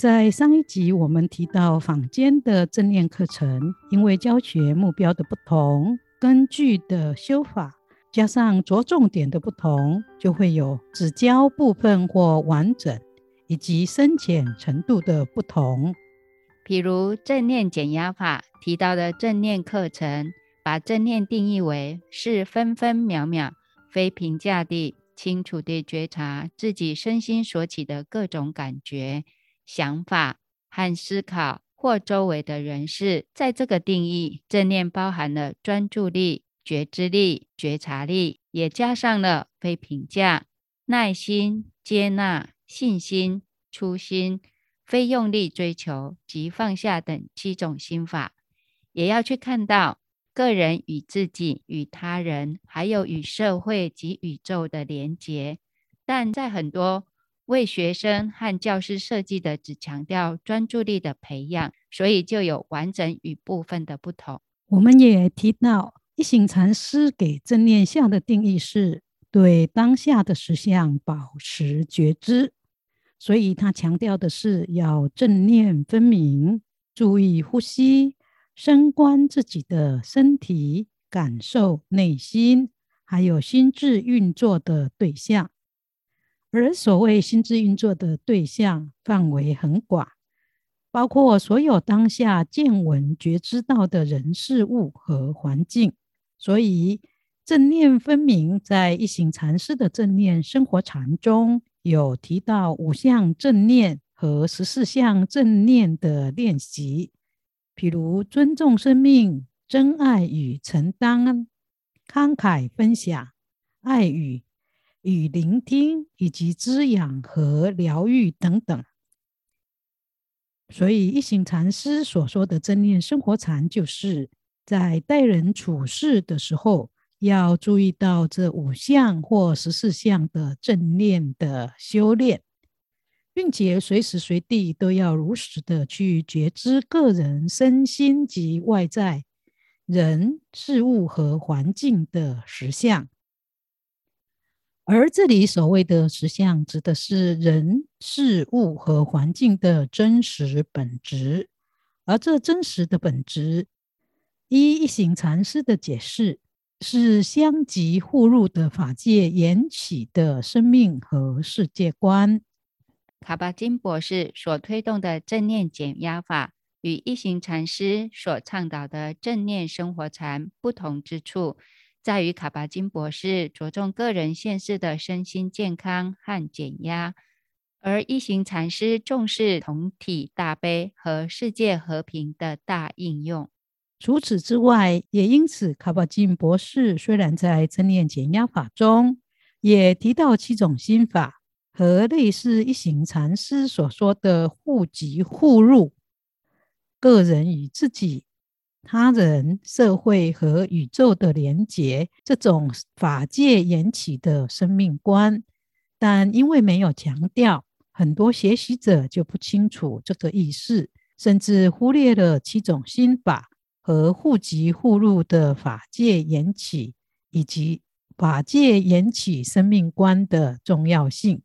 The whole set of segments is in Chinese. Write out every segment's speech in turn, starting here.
在上一集，我们提到坊间的正念课程，因为教学目标的不同、根据的修法，加上着重点的不同，就会有只教部分或完整，以及深浅程度的不同。比如正念减压法提到的正念课程，把正念定义为是分分秒秒、非评价地、清楚地觉察自己身心所起的各种感觉。想法和思考，或周围的人事，在这个定义，正念包含了专注力、觉知力、觉察力，也加上了非评价、耐心、接纳、信心、初心、非用力追求及放下等七种心法，也要去看到个人与自己、与他人，还有与社会及宇宙的连结，但在很多。为学生和教师设计的，只强调专注力的培养，所以就有完整与部分的不同。我们也提到，一行禅师给正念相的定义是对当下的实相保持觉知，所以他强调的是要正念分明，注意呼吸，深观自己的身体，感受内心，还有心智运作的对象。而所谓心智运作的对象范围很广，包括所有当下见闻觉知到的人事物和环境。所以正念分明，在一行禅师的正念生活禅中有提到五项正念和十四项正念的练习，譬如尊重生命、真爱与承担、慷慨分享、爱与。与聆听以及滋养和疗愈等等，所以一行禅师所说的正念生活禅，就是在待人处事的时候，要注意到这五项或十四项的正念的修炼，并且随时随地都要如实的去觉知个人身心及外在人事物和环境的实相。而这里所谓的实相，指的是人事物和环境的真实本质。而这真实的本质，依一行禅师的解释，是相即互入的法界缘起的生命和世界观。卡巴金博士所推动的正念减压法，与一行禅师所倡导的正念生活禅不同之处。在于卡巴金博士着重个人现世的身心健康和减压，而一行禅师重视同体大悲和世界和平的大应用。除此之外，也因此，卡巴金博士虽然在正念减压法中也提到七种心法和类似一行禅师所说的互即互入，个人与自己。他人、社会和宇宙的连结，这种法界缘起的生命观，但因为没有强调，很多学习者就不清楚这个意思，甚至忽略了七种心法和互即互入的法界缘起，以及法界缘起生命观的重要性，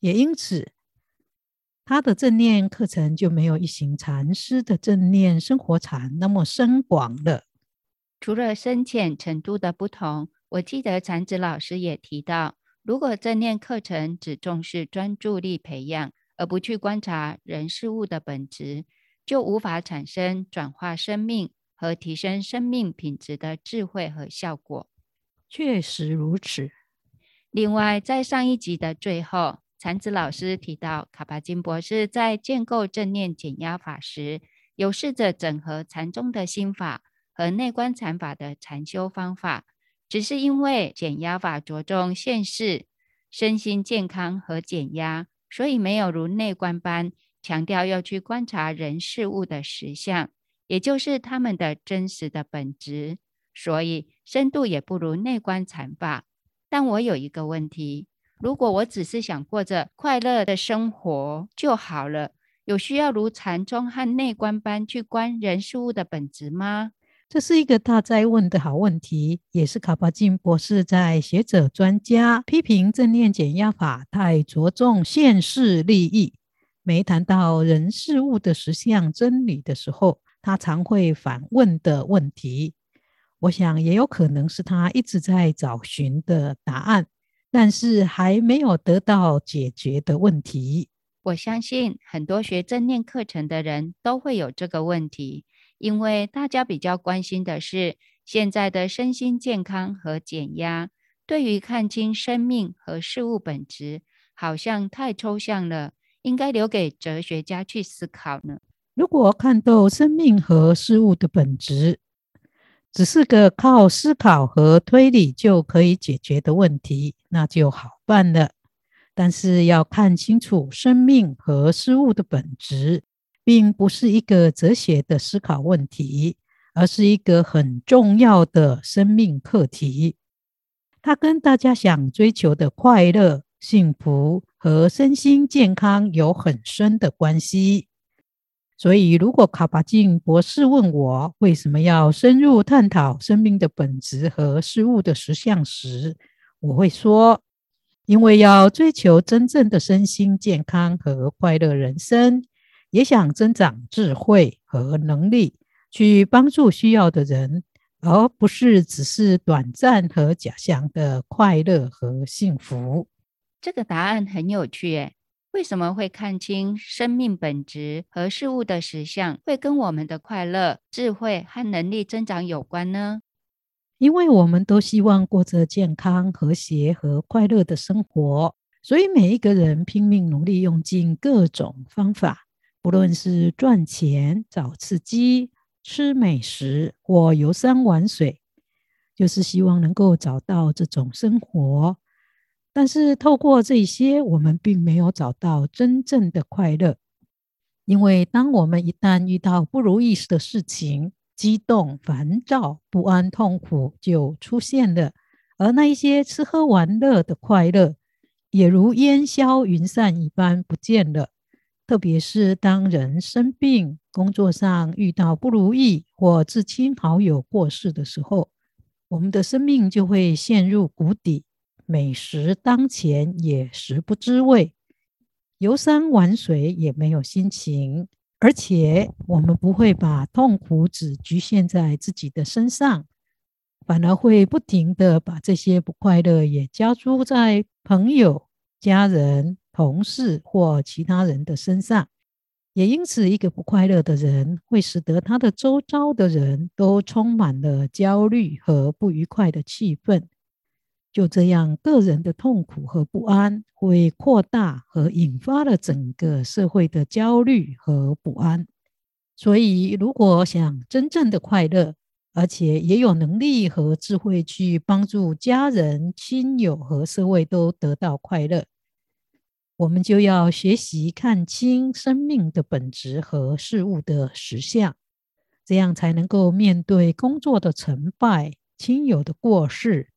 也因此。他的正念课程就没有一行禅师的正念生活禅那么深广了。除了深浅程度的不同，我记得禅子老师也提到，如果正念课程只重视专注力培养，而不去观察人事物的本质，就无法产生转化生命和提升生命品质的智慧和效果。确实如此。另外，在上一集的最后。禅子老师提到，卡巴金博士在建构正念减压法时，有试着整合禅宗的心法和内观禅法的禅修方法。只是因为减压法着重现世、身心健康和减压，所以没有如内观般强调要去观察人事物的实相，也就是他们的真实的本质，所以深度也不如内观禅法。但我有一个问题：如果我只是想过着快乐的生活就好了，有需要如禅宗和内观般去观人事物的本质吗？这是一个大哉问的好问题，也是卡巴金博士在学者专家批评正念减压法太着重现世利益，没谈到人事物的实相真理的时候，他常会反问的问题。我想也有可能是他一直在找寻的答案，但是还没有得到解决的问题。我相信很多学正念课程的人都会有这个问题，因为大家比较关心的是现在的身心健康和减压，对于看清生命和事物本质，好像太抽象了，应该留给哲学家去思考呢。如果看透生命和事物的本质，只是个靠思考和推理就可以解决的问题，那就好办了。但是要看清楚生命和事物的本质，并不是一个哲学的思考问题，而是一个很重要的生命课题。它跟大家想追求的快乐、幸福和身心健康有很深的关系。所以，如果卡巴金博士问我为什么要深入探讨生命的本质和事物的实相时，我会说：因为要追求真正的身心健康和快乐人生，也想增长智慧和能力，去帮助需要的人，而不是只是短暂和假象的快乐和幸福。这个答案很有趣，诶。为什么会看清生命本质和事物的实相，会跟我们的快乐、智慧和能力增长有关呢？因为我们都希望过着健康、和谐和快乐的生活，所以每一个人拼命努力，用尽各种方法，不论是赚钱、找刺激、吃美食或游山玩水，就是希望能够找到这种生活。但是透过这些，我们并没有找到真正的快乐，因为当我们一旦遇到不如意的事情，激动、烦躁、不安、痛苦就出现了，而那一些吃喝玩乐的快乐，也如烟消云散一般不见了。特别是当人生病、工作上遇到不如意或至亲好友过世的时候，我们的生命就会陷入谷底。美食当前也食不知味，游山玩水也没有心情，而且我们不会把痛苦只局限在自己的身上，反而会不停的把这些不快乐也加诸在朋友、家人、同事或其他人的身上。也因此，一个不快乐的人会使得他的周遭的人都充满了焦虑和不愉快的气氛。就这样，个人的痛苦和不安会扩大和引发了整个社会的焦虑和不安。所以，如果想真正的快乐，而且也有能力和智慧去帮助家人、亲友和社会都得到快乐，我们就要学习看清生命的本质和事物的实相，这样才能够面对工作的成败、亲友的过世。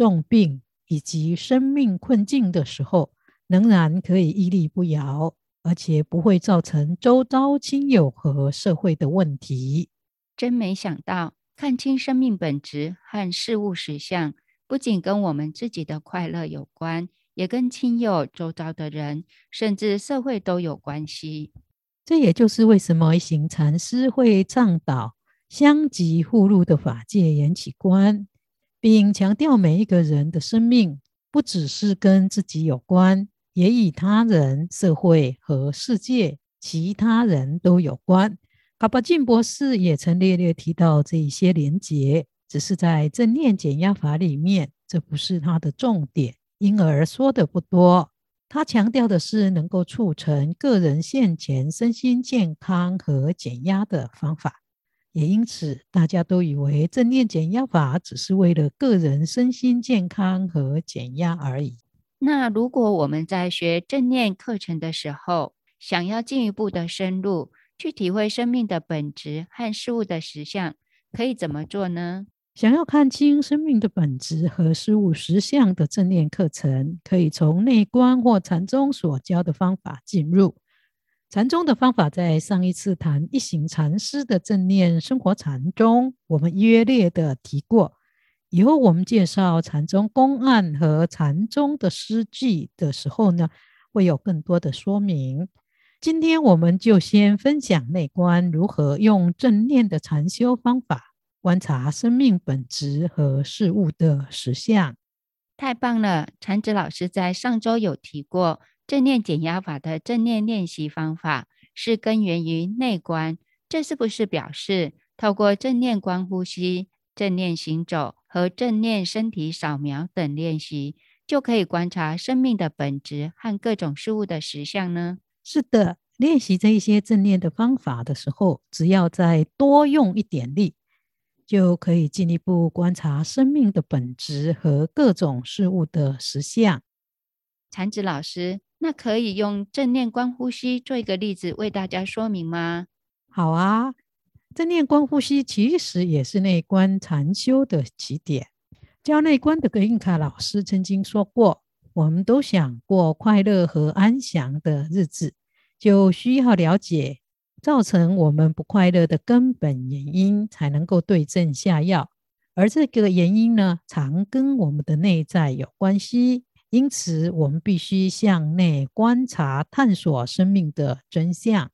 重病以及生命困境的时候，仍然可以屹立不摇，而且不会造成周遭亲友和社会的问题。真没想到，看清生命本质和事物实相，不仅跟我们自己的快乐有关，也跟亲友、周遭的人，甚至社会都有关系。这也就是为什么一行禅师会倡导相即互入的法界缘起观。并强调每一个人的生命不只是跟自己有关，也与他人、社会和世界其他人都有关。卡巴金博士也曾略略提到这一些连结，只是在正念减压法里面，这不是他的重点，因而说的不多。他强调的是能够促成个人现前身心健康和减压的方法。也因此，大家都以为正念减压法只是为了个人身心健康和减压而已。那如果我们在学正念课程的时候，想要进一步的深入，去体会生命的本质和事物的实相，可以怎么做呢？想要看清生命的本质和事物实相的正念课程，可以从内观或禅宗所教的方法进入。禅宗的方法，在上一次谈一行禅师的正念生活禅中，我们约略的提过。以后我们介绍禅宗公案和禅宗的诗句的时候呢，会有更多的说明。今天我们就先分享内观如何用正念的禅修方法观察生命本质和事物的实相。太棒了！禅子老师在上周有提过。正念减压法的正念练习方法是根源于内观，这是不是表示透过正念观呼吸、正念行走和正念身体扫描等练习，就可以观察生命的本质和各种事物的实相呢？是的，练习这一些正念的方法的时候，只要再多用一点力，就可以进一步观察生命的本质和各种事物的实相。禅子老师。那可以用正念观呼吸做一个例子为大家说明吗？好啊，正念观呼吸其实也是内观禅修的起点。教内观的格印卡老师曾经说过，我们都想过快乐和安详的日子，就需要了解造成我们不快乐的根本原因，才能够对症下药。而这个原因呢，常跟我们的内在有关系。因此，我们必须向内观察、探索生命的真相。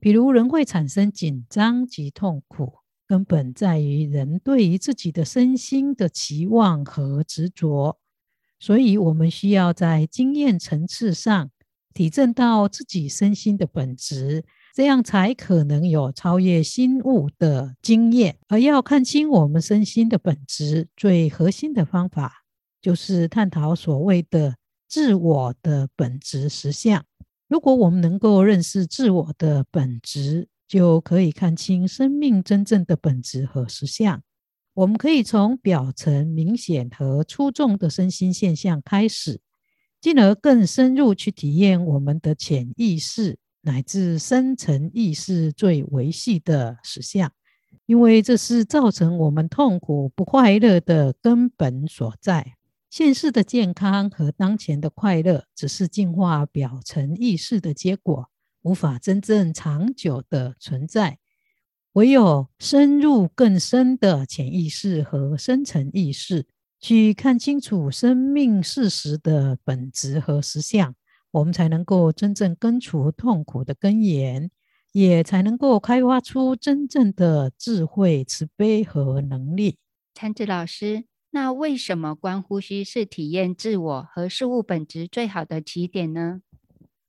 比如，人会产生紧张及痛苦，根本在于人对于自己的身心的期望和执着。所以，我们需要在经验层次上体证到自己身心的本质，这样才可能有超越心物的经验。而要看清我们身心的本质，最核心的方法，就是探讨所谓的自我的本质实相。如果我们能够认识自我的本质，就可以看清生命真正的本质和实相。我们可以从表层明显和出众的身心现象开始，进而更深入去体验我们的潜意识乃至深层意识最维系的实相，因为这是造成我们痛苦不快乐的根本所在。现世的健康和当前的快乐，只是净化表层意识的结果，无法真正长久的存在。唯有深入更深的潜意识和深层意识，去看清楚生命事实的本质和实相，我们才能够真正根除痛苦的根源，也才能够开发出真正的智慧、慈悲和能力。禅智老师。那为什么观呼吸是体验自我和事物本质最好的起点呢？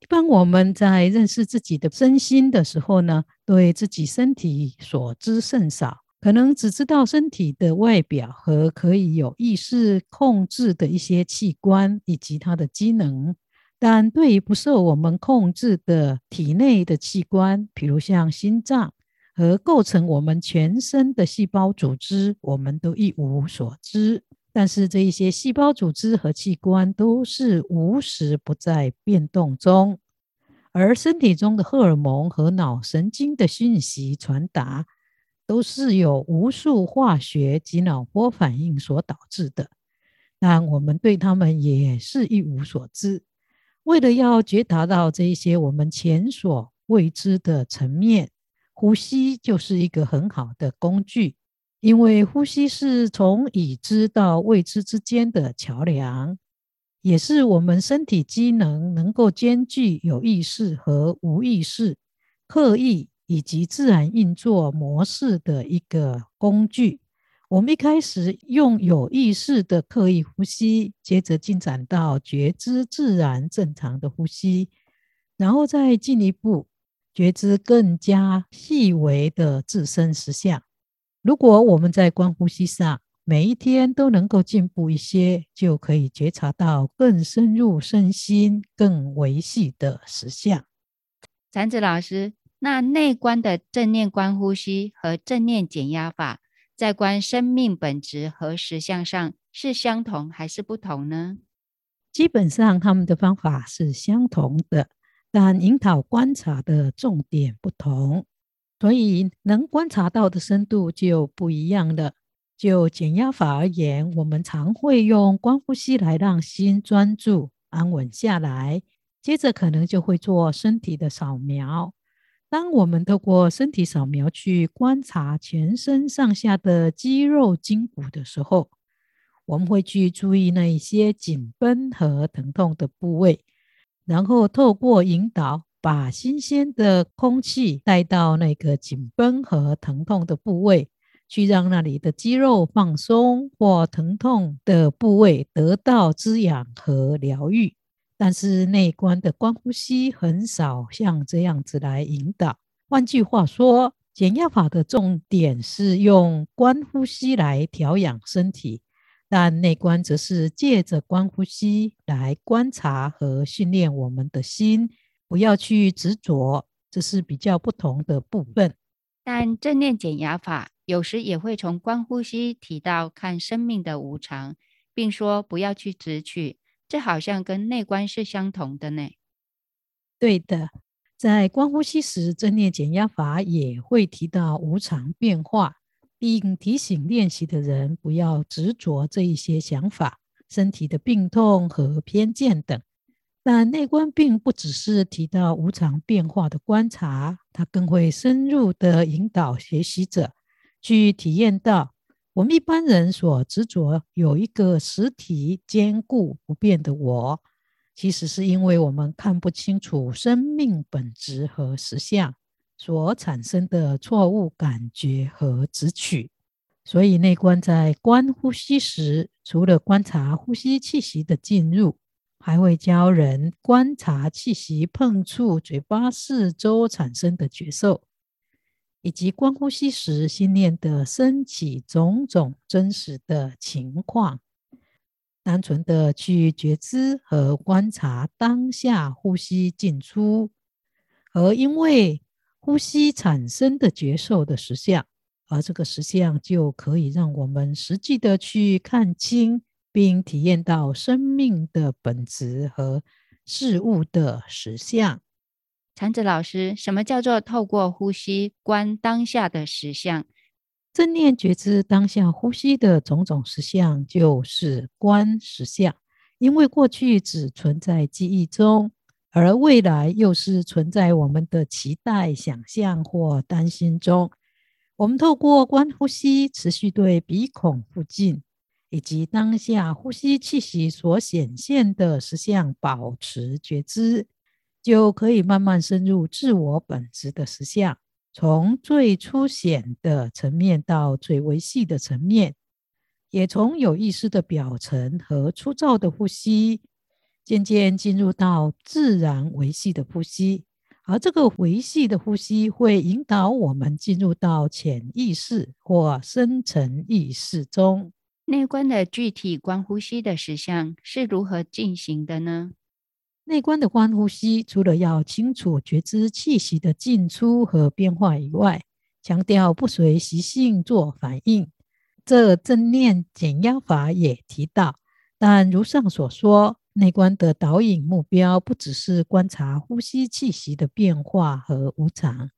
一般我们在认识自己的身心的时候呢，对自己身体所知甚少，可能只知道身体的外表和可以有意识控制的一些器官以及它的机能，但对于不受我们控制的体内的器官，比如像心脏。和构成我们全身的细胞组织，我们都一无所知。但是这一些细胞组织和器官都是无时不在变动中，而身体中的荷尔蒙和脑神经的讯息传达，都是由无数化学及脑波反应所导致的。但我们对他们也是一无所知。为了要觉察到这一些我们前所未知的层面。呼吸就是一个很好的工具，因为呼吸是从已知到未知之间的桥梁，也是我们身体机能能够兼具有意识和无意识、刻意以及自然运作模式的一个工具。我们一开始用有意识的刻意呼吸，接着进展到觉知自然正常的呼吸，然后再进一步。觉知更加细微的自身实相。如果我们在观呼吸上每一天都能够进步一些，就可以觉察到更深入身心、更维系的实相。禅子老师，那内观的正念观呼吸和正念减压法，在观生命本质和实相上是相同还是不同呢？基本上，他们的方法是相同的。但引导观察的重点不同，所以能观察到的深度就不一样了。就减压法而言，我们常会用观呼吸来让心专注、安稳下来，接着可能就会做身体的扫描。当我们透过身体扫描去观察全身上下的肌肉筋骨的时候，我们会去注意那一些紧绷和疼痛的部位，然后透过引导，把新鲜的空气带到那个紧绷和疼痛的部位，去让那里的肌肉放松或疼痛的部位得到滋养和疗愈。但是内观的观呼吸很少像这样子来引导。换句话说，减压法的重点是用观呼吸来调养身体，但内观则是借着观呼吸来观察和训练我们的心，不要去执着，这是比较不同的部分。但正念减压法有时也会从观呼吸提到看生命的无常，并说不要去执取。这好像跟内观是相同的呢。对的，在观呼吸时，正念减压法也会提到无常变化，并提醒练习的人不要执着这一些想法、身体的病痛和偏见等。但内观并不只是提到无常变化的观察，它更会深入的引导学习者去体验到。我们一般人所执着有一个实体坚固不变的我，其实是因为我们看不清楚生命本质和实相所产生的错误感觉和执取。所以内观在观呼吸时，除了观察呼吸气息的进入，还会教人观察气息碰触嘴巴四周产生的觉受。以及观呼吸时心念的升起种种真实的情况，单纯的去觉知和观察当下呼吸进出，而因为呼吸产生的觉受的实相，而这个实相就可以让我们实际的去看清并体验到生命的本质和事物的实相。禅子老师，什么叫做透过呼吸观当下的实相？正念觉知当下呼吸的种种实相，就是观实相。因为过去只存在记忆中，而未来又是存在我们的期待、想象或担心中。我们透过观呼吸，持续对鼻孔附近以及当下呼吸气息所显现的实相保持觉知。就可以慢慢深入自我本质的实相，从最粗显的层面到最微细的层面，也从有意识的表层和粗糙的呼吸，渐渐进入到自然维系的呼吸。而这个维系的呼吸会引导我们进入到潜意识或深层意识中。内观的具体观呼吸的实相是如何进行的呢？内观的观呼吸，除了要清楚觉知气息的进出和变化以外，强调不随习性做反应。这正念减压法也提到，但如上所说，内观的导引目标不只是观察呼吸气息的变化和无常，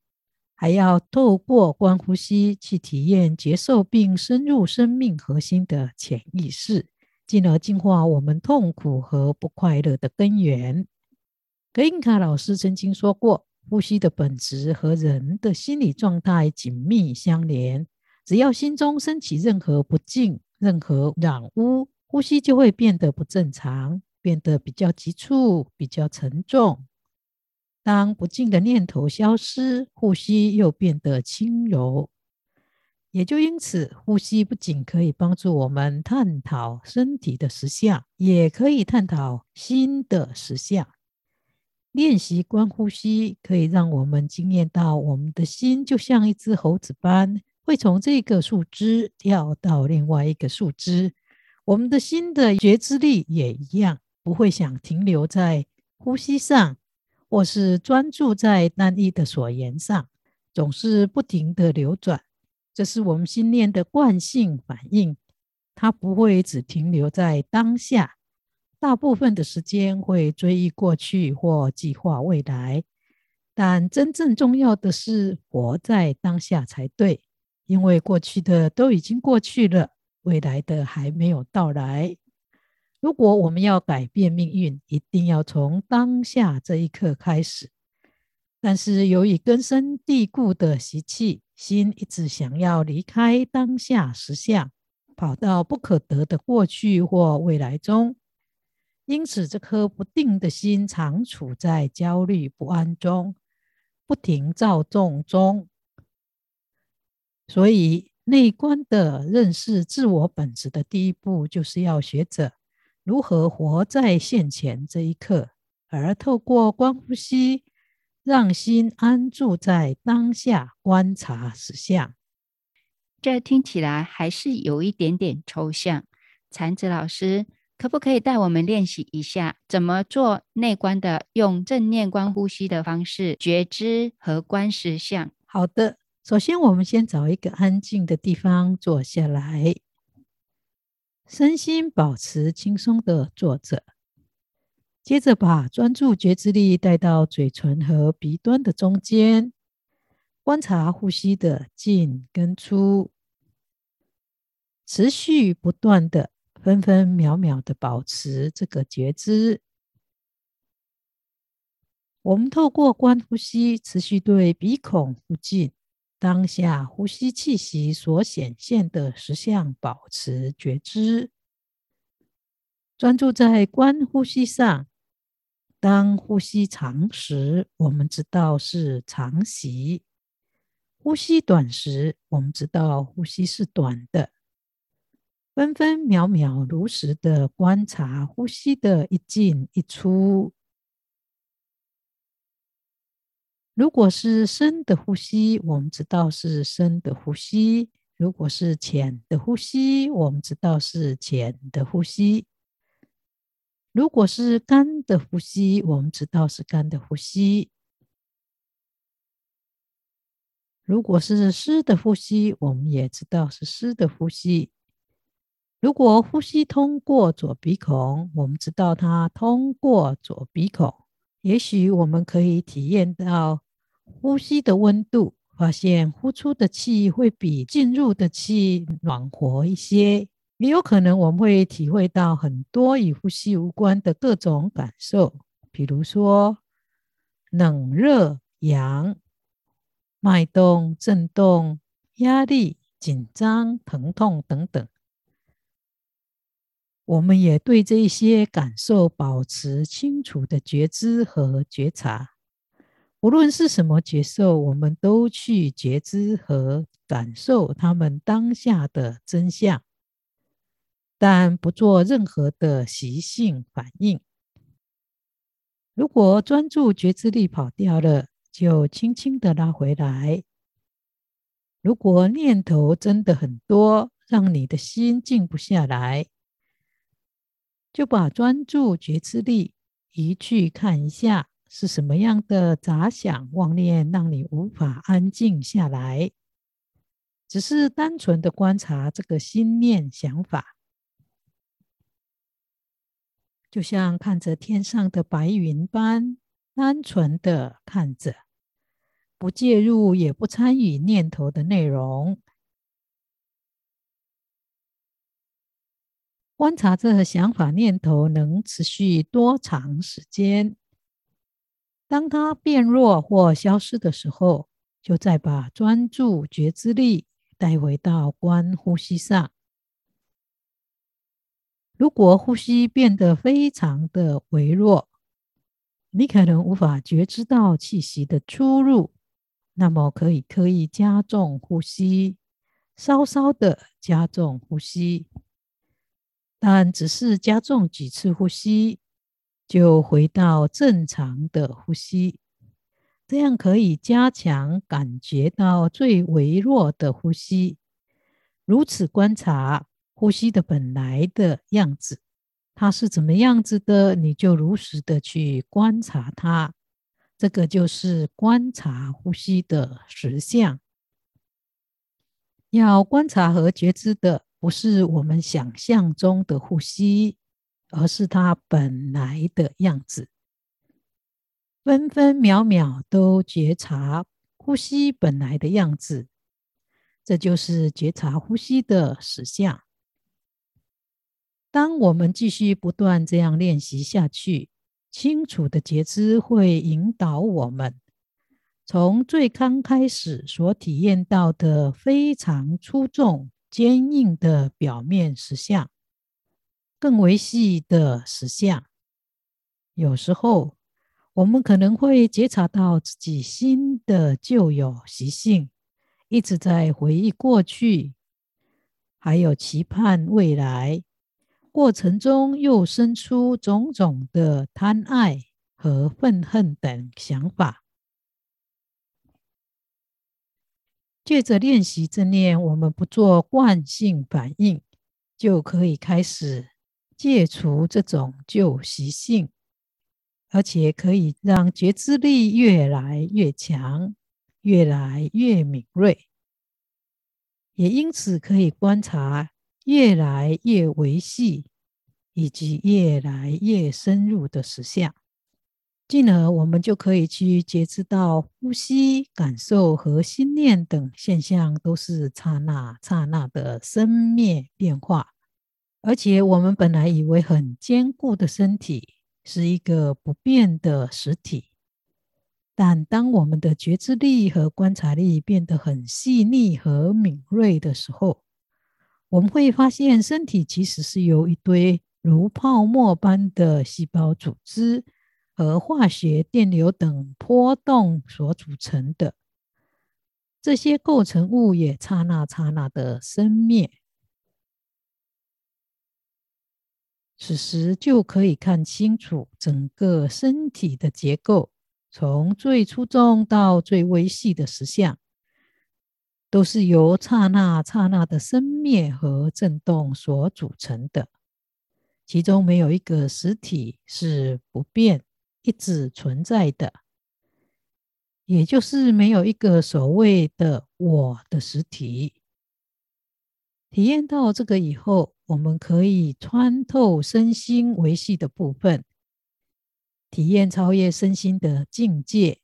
还要透过观呼吸去体验接受并深入生命核心的潜意识。进而净化我们痛苦和不快乐的根源。格印卡老师曾经说过，呼吸的本质和人的心理状态紧密相连。只要心中升起任何不净、任何染污，呼吸就会变得不正常，变得比较急促、比较沉重。当不净的念头消失，呼吸又变得轻柔。也就因此，呼吸不仅可以帮助我们探讨身体的实相，也可以探讨心的实相。练习观呼吸，可以让我们经验到我们的心就像一只猴子般，会从这个树枝跳到另外一个树枝。我们的心的觉知力也一样，不会想停留在呼吸上，或是专注在单一的所言上，总是不停地流转。这是我们心念的惯性反应，它不会只停留在当下，大部分的时间会追忆过去或计划未来，但真正重要的是活在当下才对，因为过去的都已经过去了，未来的还没有到来。如果我们要改变命运，一定要从当下这一刻开始。但是由于根深蒂固的习气，心一直想要离开当下实相，跑到不可得的过去或未来中。因此，这颗不定的心常处在焦虑不安中，不停躁动中。所以，内观的认识自我本质的第一步，就是要学着如何活在现前这一刻，而透过观呼吸，让心安住在当下，观察实相。这听起来还是有一点点抽象，禅子老师。可不可以带我们练习一下怎么做内观的？用正念观呼吸的方式觉知和观实相。好的，首先我们先找一个安静的地方坐下来，身心保持轻松的坐着。接着把专注觉知力带到嘴唇和鼻端的中间，观察呼吸的进跟出，持续不断的。分分秒秒的保持这个觉知。我们透过观呼吸，持续对鼻孔呼进当下呼吸气息所显现的实相保持觉知，专注在观呼吸上。当呼吸长时，我们知道是长息；呼吸短时，我们知道呼吸是短的。分分秒秒如实的观察呼吸的一进一出。如果是深的呼吸，我们知道是深的呼吸；如果是浅的呼吸，我们知道是浅的呼吸；如果是干的呼吸，我们知道是干的呼吸；如果是湿的呼吸，我们也知道是湿的呼吸。如果呼吸通过左鼻孔，我们知道它通过左鼻孔。也许我们可以体验到呼吸的温度，发现呼出的气会比进入的气暖和一些。也有可能我们会体会到很多与呼吸无关的各种感受，比如说冷、热、痒、脉动、震动、压力、紧张、疼痛等等。我们也对这些感受保持清楚的觉知和觉察，无论是什么觉受，我们都去觉知和感受他们当下的真相，但不做任何的习性反应。如果专注觉知力跑掉了，就轻轻的拉回来。如果念头真的很多，让你的心静不下来。就把专注觉知力移去看一下，是什么样的杂想妄念让你无法安静下来？只是单纯的观察这个心念想法，就像看着天上的白云般，单纯的看着，不介入也不参与念头的内容。观察这想法念头能持续多长时间？当它变弱或消失的时候，就再把专注觉知力带回到观呼吸上。如果呼吸变得非常的微弱，你可能无法觉知到气息的出入，那么可以刻意加重呼吸，稍稍的加重呼吸。但只是加重几次呼吸，就回到正常的呼吸，这样可以加强感觉到最微弱的呼吸。如此观察呼吸的本来的样子，它是怎么样子的，你就如实的去观察它。这个就是观察呼吸的实相。要观察和觉知的。不是我们想象中的呼吸，而是它本来的样子。分分秒秒都觉察呼吸本来的样子，这就是觉察呼吸的实相。当我们继续不断这样练习下去，清楚的觉知会引导我们，从最刚开始所体验到的非常粗重、坚硬的表面实相，更为细的实相。有时候，我们可能会觉察到自己新的旧有习性，一直在回忆过去，还有期盼未来。过程中又生出种种的贪爱和愤恨等想法。借着练习正念，我们不做惯性反应，就可以开始戒除这种旧习性，而且可以让觉知力越来越强，越来越敏锐，也因此可以观察。越来越维系，以及越来越深入的实相，进而我们就可以去觉知到呼吸、感受和心念等现象都是刹那刹那的生灭变化。而且，我们本来以为很坚固的身体是一个不变的实体，但当我们的觉知力和观察力变得很细腻和敏锐的时候，我们会发现，身体其实是由一堆如泡沫般的细胞组织和化学电流等波动所组成的。这些构成物也刹那刹那的生灭。此时就可以看清楚整个身体的结构，从最粗重到最微细的实相。都是由刹那刹那的生灭和震动所组成的，其中没有一个实体是不变、一直存在的，也就是没有一个所谓的“我的实体”。体验到这个以后，我们可以穿透身心维系的部分，体验超越身心的境界。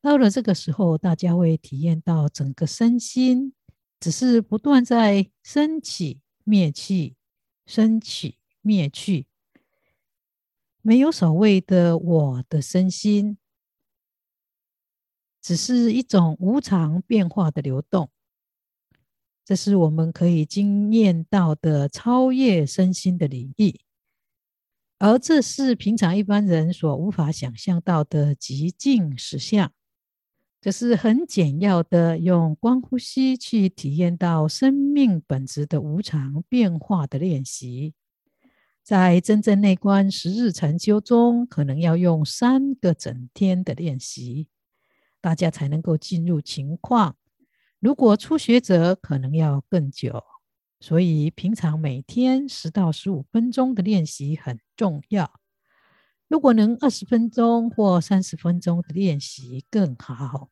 到了这个时候，大家会体验到整个身心只是不断在升起、灭去、升起、灭去，没有所谓的我的身心，只是一种无常变化的流动。这是我们可以经验到的超越身心的领域，而这是平常一般人所无法想象到的极静实相。这是很简要的，用观呼吸去体验到生命本质的无常变化的练习。在真正内观十日禅修中，可能要用三个整天的练习，大家才能够进入情况。如果初学者，可能要更久。所以，平常每天十到十五分钟的练习很重要。如果能二十分钟或三十分钟的练习更好。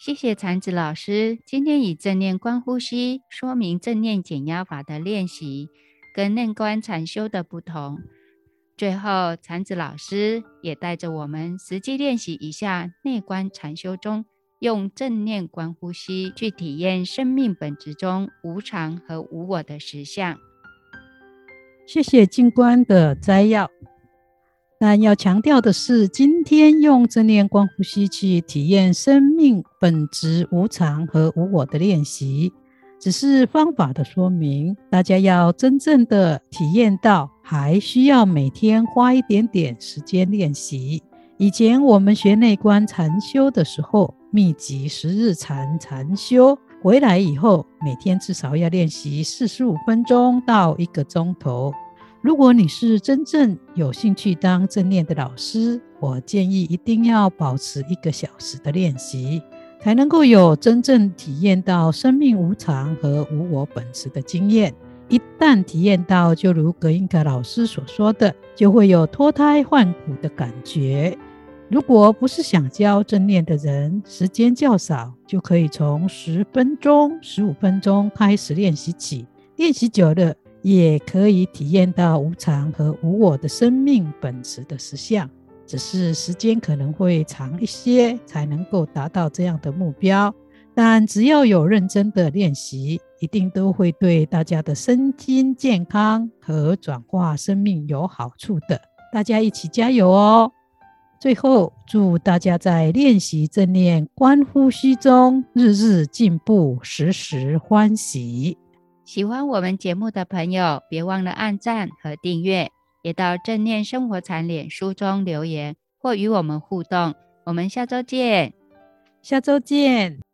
谢谢禅子老师，今天以正念观呼吸说明正念减压法的练习跟内观禅修的不同。最后，禅子老师也带着我们实际练习一下内观禅修中用正念观呼吸去体验生命本质中无常和无我的实相。谢谢静观的摘要。但要强调的是，今天用正念观呼吸去体验生命本质无常和无我的练习，只是方法的说明。大家要真正的体验到，还需要每天花一点点时间练习。以前我们学内观禅修的时候，密集十日禅禅修，回来以后每天至少要练习四十五分钟到一个钟头。如果你是真正有兴趣当正念的老师，我建议一定要保持一个小时的练习，才能够有真正体验到生命无常和无我本质的经验。一旦体验到，就如葛印卡老师所说的，就会有脱胎换骨的感觉。如果不是想教正念的人，时间较少，就可以从十分钟、十五分钟开始练习起，练习久了。也可以体验到无常和无我的生命本质的实相。只是时间可能会长一些，才能够达到这样的目标。但只要有认真的练习，一定都会对大家的身心健康和转化生命有好处的。大家一起加油哦！最后，祝大家在练习正念观呼吸中，日日进步，时时欢喜。喜欢我们节目的朋友，别忘了按赞和订阅。也到正念生活禅脸书中留言或与我们互动，我们下周见，下周见。